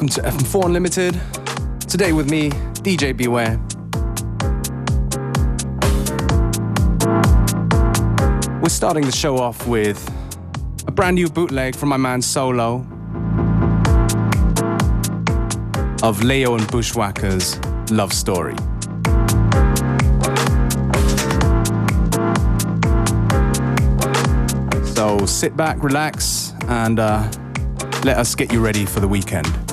Welcome to FM4 Unlimited. Today with me, DJ Beware. We're starting the show off with a brand new bootleg from my man Solo of Leo and Bushwhacker's Love Story. So sit back, relax, and uh, let us get you ready for the weekend.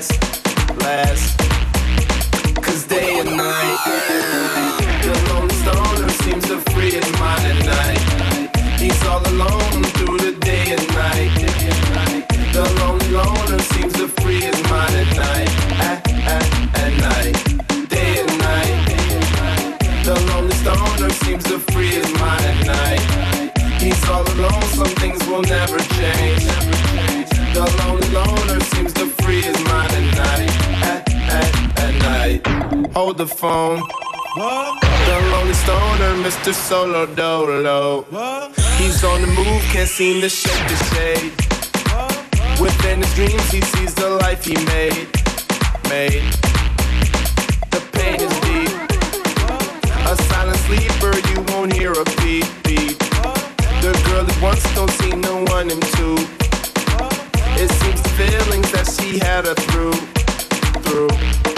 Finish phone. The lonely stoner, Mr. Solo Dolo. He's on the move, can't seem to shake the shade. Within his dreams, he sees the life he made. Made. The pain is deep. A silent sleeper, you won't hear a beat, beat. The girl he once don't seem to one him to. It seems the feelings that she had her through, through.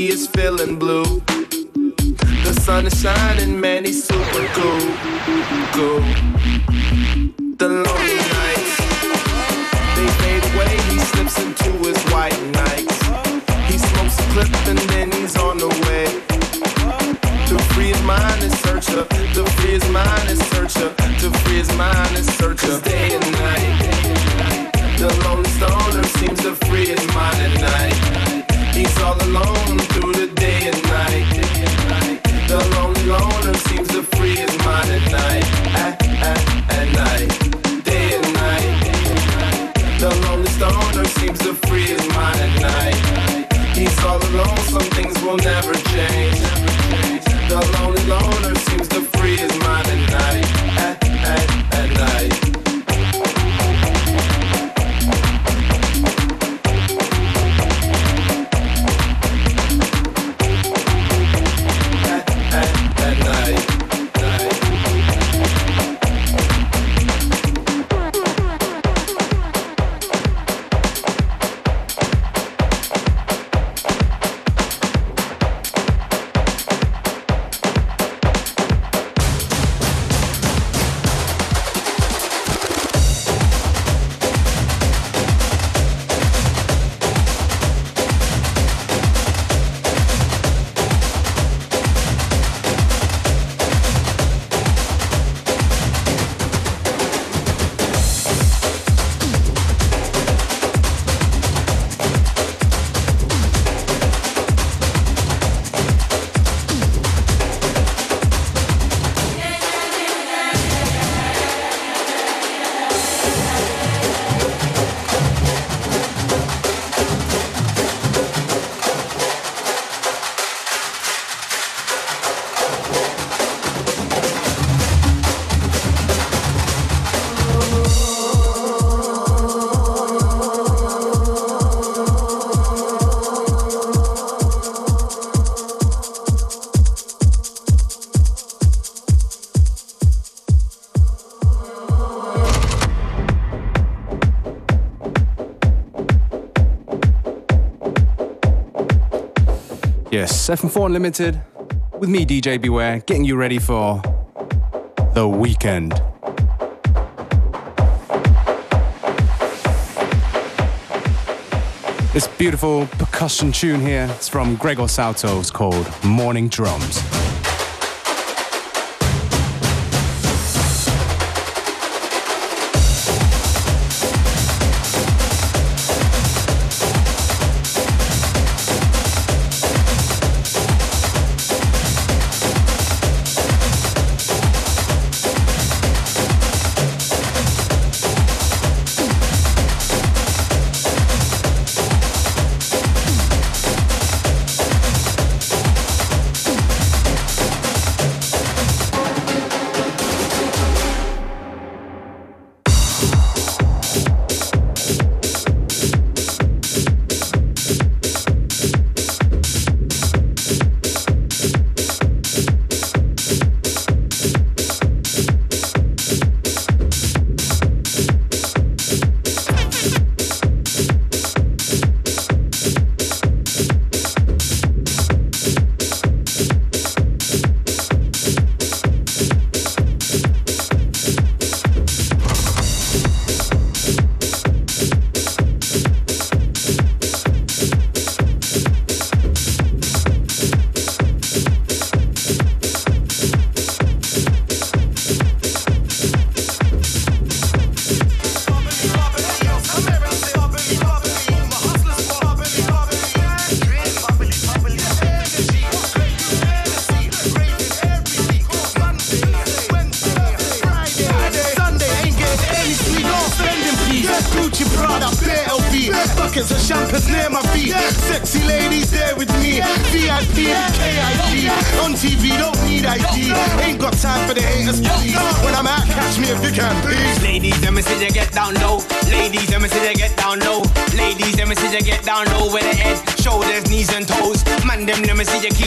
he is feeling blue. The sun is shining, man, he's super cool, cool. The lonely nights, they fade away. He slips into his white nights. He smokes a clip and then he's on the way. To free his mind and search her. To free his mind and search her. To free his mind FM4 Unlimited with me, DJ Beware, getting you ready for the weekend. This beautiful percussion tune here is from Gregor Salto. It's called Morning Drums.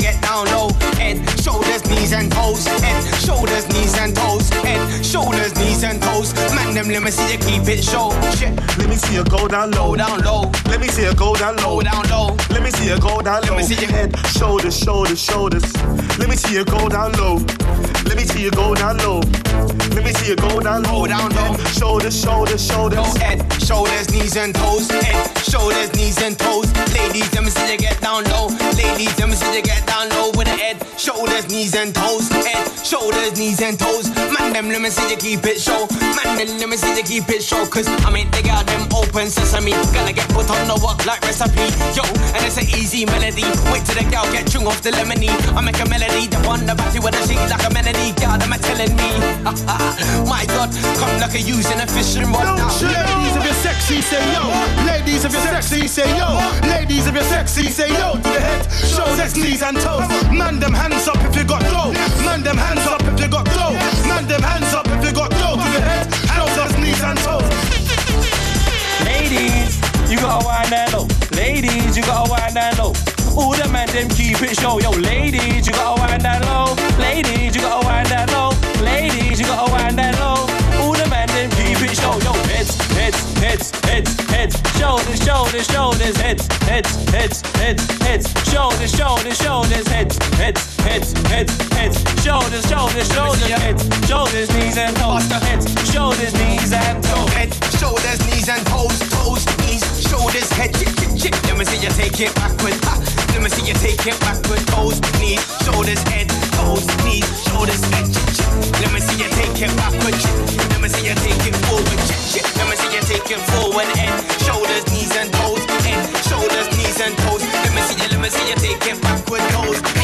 get down low. Head, shoulders, knees and toes. Head, shoulders, knees and toes. Head, shoulders, knees and toes. Man, them let me see you keep it show. Shit. Let me see you go down low. Go down low. Let me see you go down low. Go down low. Let me see you go down low. Let me see your head, shoulders, shoulders, shoulders. Let me see you go down low. Let me see you go down low. Let me see you go down low. Go down low. Shoulders, shoulders, shoulders. Go head, shoulders, knees and toes. Head, shoulders, knees and toes. Ladies, let me see you get down low. Ladies, let me see you get down low with the head, shoulders, knees and toes. Head, shoulders, knees and toes. Man, them let me see you keep it show. Man, them let me see you keep it show. Cause I mean, they got them open sesame. Gonna get put on the walk like recipe. Yo, and it's an easy melody. Wait till the girl get chung off the lemony. I make a melody, the one the battery with a shake like a melody. God, am I telling me? My God, come like a using a fishing rod now. Ladies, if you're sexy, say yo. Ladies, if you're sexy, say yo. Ladies, if you're sexy, say yo. To the head, shoulders, knees and toes. Man, them hands up if you got dough. Man, them hands up if you got dough. Man, them hands up if you got dough. To the head, shoulders, knees and toes. Ladies, you gotta wind that low. Ladies, you gotta wind that low. All the man them keep it show. Yo, ladies, you gotta wind that low. Ladies, you gotta wind that low. Ladies, you gotta wind that low. Heads, heads, heads, heads. Shoulders, shoulders, shoulders, heads, heads, heads, heads, heads. Shoulders, shoulders, shoulders, heads, heads, heads, heads, heads. Shoulders, shoulders, shoulders, heads. Shoulders, knees and toes. Heads, shoulders, knees and toes. Head, shoulders, knees and toes, toes, knees, shoulders, head, chick, chick, chick. Let me see you take it backward. Ha. Let me see you take it backward. Toes, knees, shoulders, head, toes, knees, shoulders, head, chick, chick. Let me see you take it backward. Let me see you take it forward. Chick, chick. Let me see you take it forward. Head, shoulders, knees and toes. Head, shoulders, knees and toes. Let me see you. Let me see you it backward. Toes,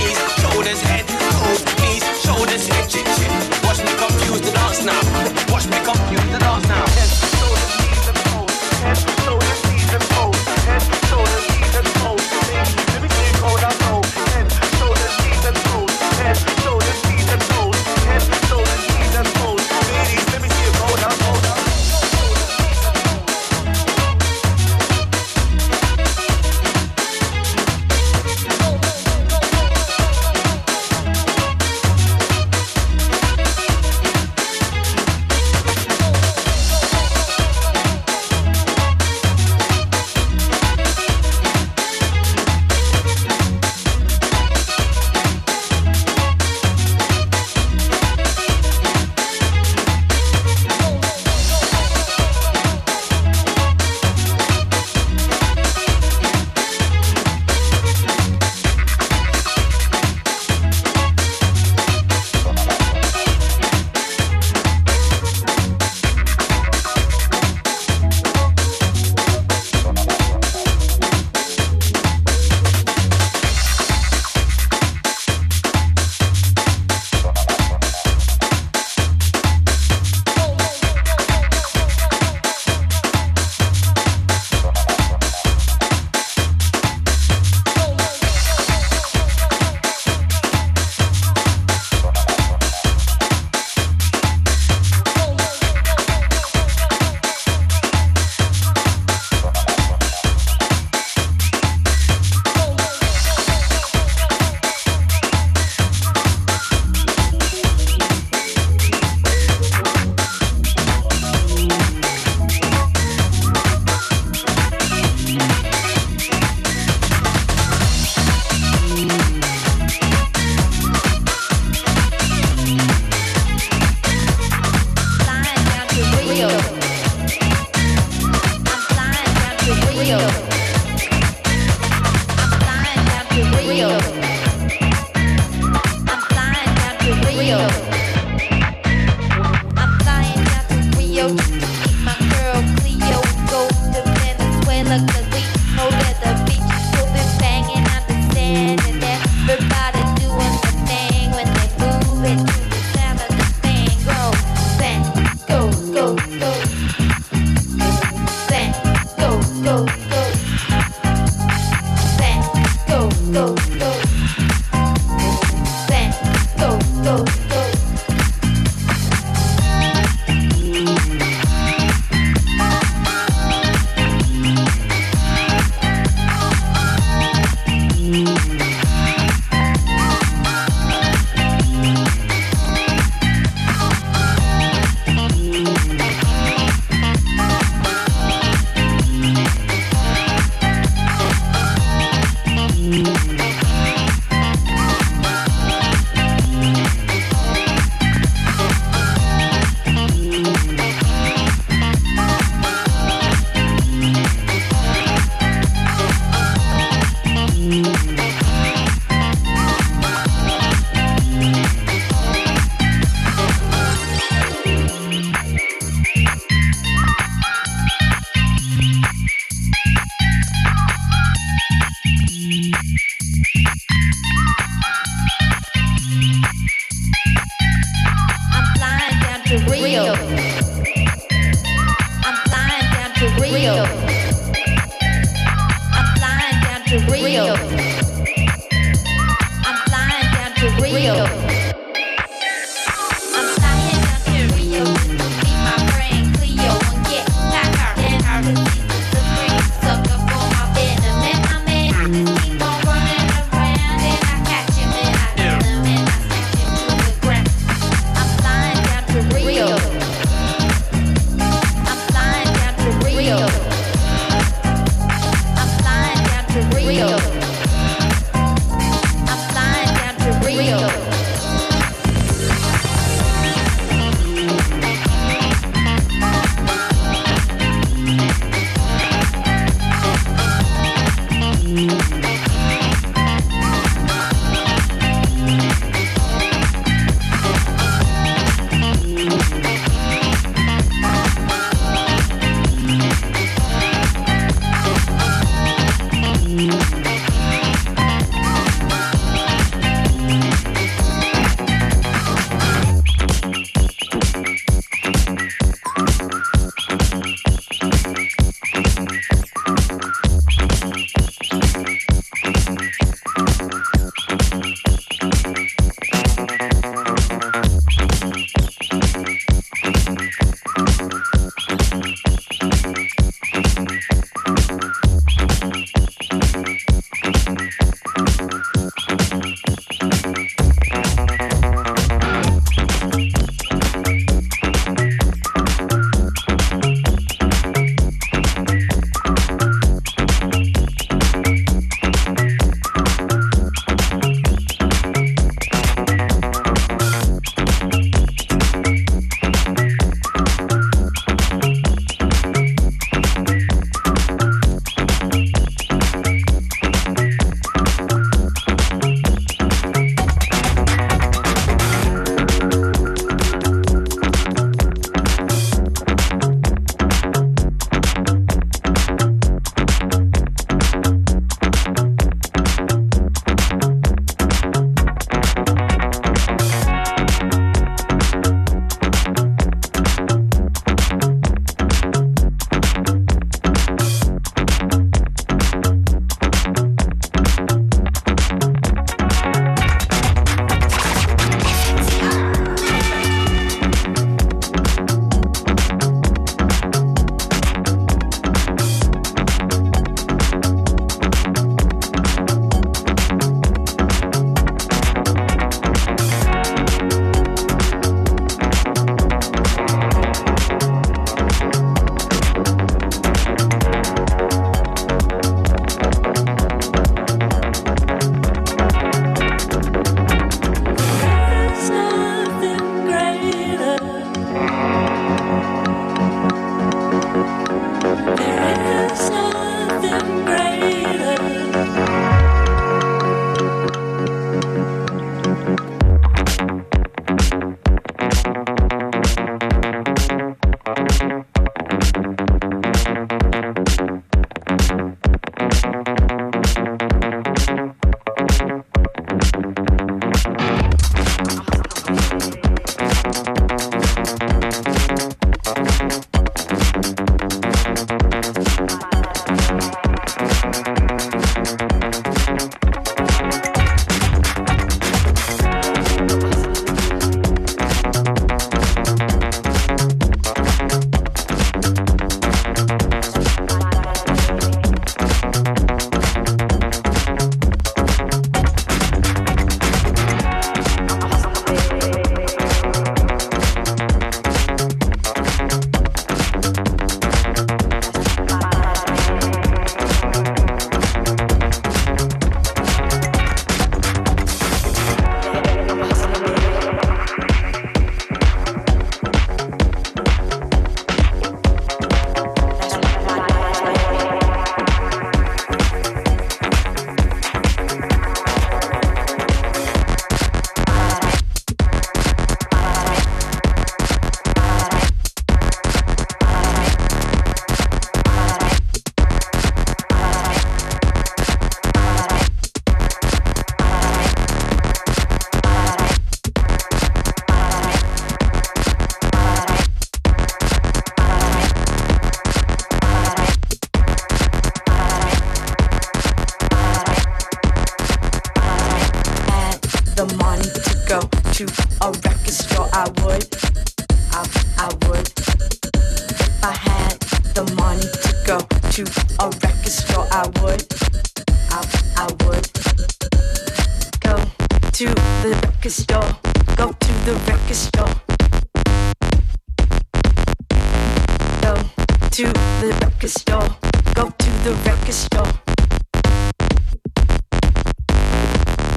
to the record store. Go to the record store.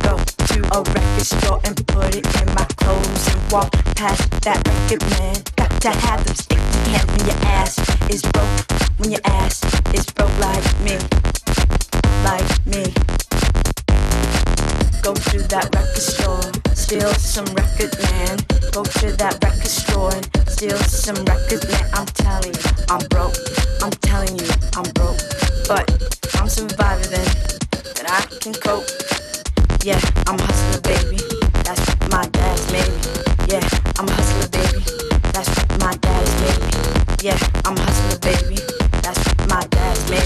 Go to a record store and put it in my clothes and walk past that record man. Got to have them stick to hand when your ass is broke. When your ass is broke like me, like me. Go to that record store, steal some record man. Go to that record store and steal some record man. I'm telling you, I'm broke. I'm telling you, I'm broke. But I'm surviving then, then I can cope. Yeah, I'm a hustler, baby. That's my dad's made me. Yeah, I'm a hustler, baby. That's my dad's me. Yeah, I'm a hustler, baby. That's my dad's me.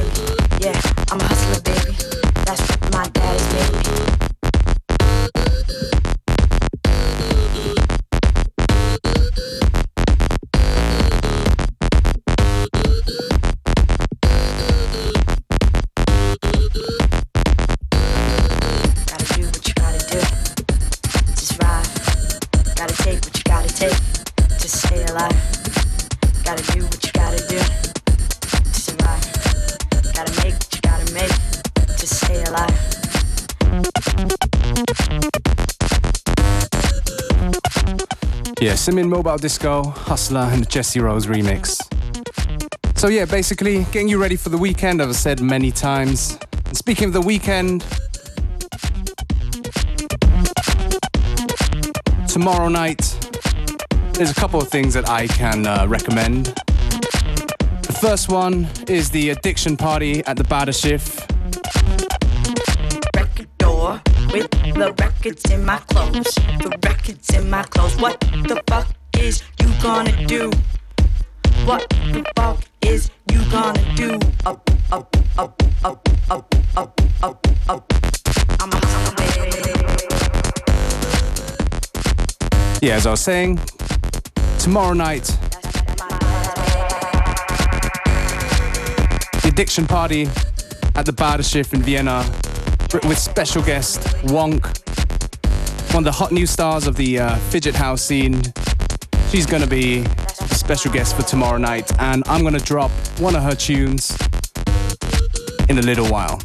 Yeah, I'm a hustler, baby. That's my dad's made Yeah, Simian Mobile Disco, Hustler, and the Jesse Rose remix. So, yeah, basically, getting you ready for the weekend, as I've said many times. And speaking of the weekend, tomorrow night, there's a couple of things that I can uh, recommend. The first one is the Addiction Party at the Badeschiff. With the records in my clothes. The records in my clothes. What the fuck is you gonna do? What the fuck is you gonna do? Up, up, up, up, up, up, up, up. I'm a. Yeah, as I was saying, tomorrow night, the Addiction Party at the Badeschiff in Vienna with special guest Wonk, one of the hot new stars of the uh, fidget house scene. She's gonna be a special guest for tomorrow night, and I'm gonna drop one of her tunes in a little while.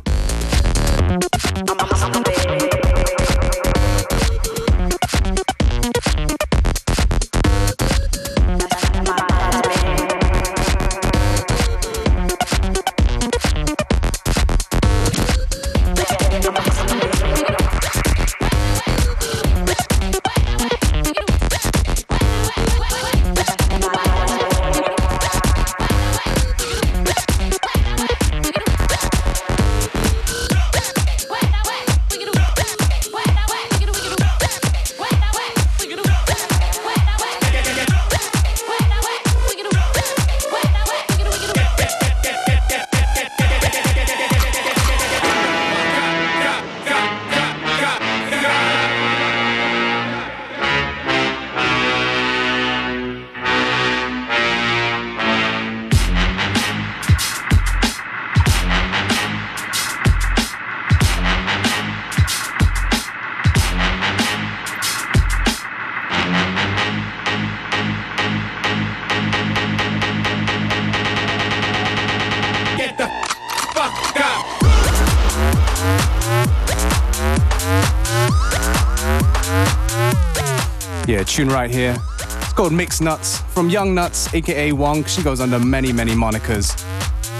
Tune right here. It's called Mixed Nuts from Young Nuts, aka Wonk. She goes under many, many monikers.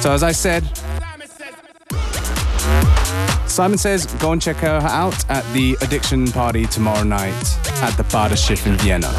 So, as I said, Simon says go and check her out at the Addiction Party tomorrow night at the Badeschiff in Vienna.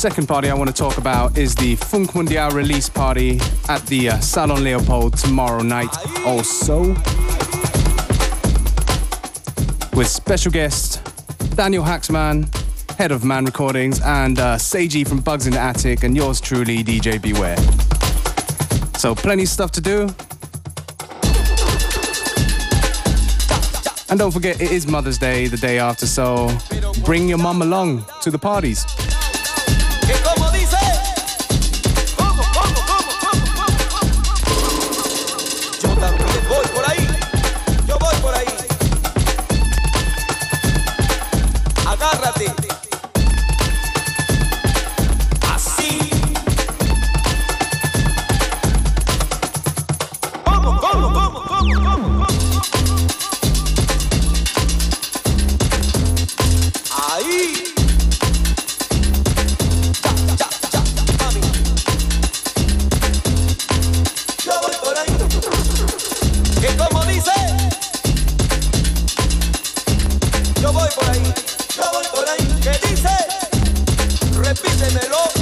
Second party I want to talk about is the Funk Mundial release party at the uh, Salon Leopold tomorrow night, also. With special guest Daniel Haaksman, head of Man Recordings, and uh, Seiji from Bugz in the Attic, and yours truly, DJ Beware. So, plenty of stuff to do. And don't forget, it is Mother's Day the day after, so bring your mum along to the parties. voy por ahí, yo voy por ahí, ¿Qué dice, repítemelo.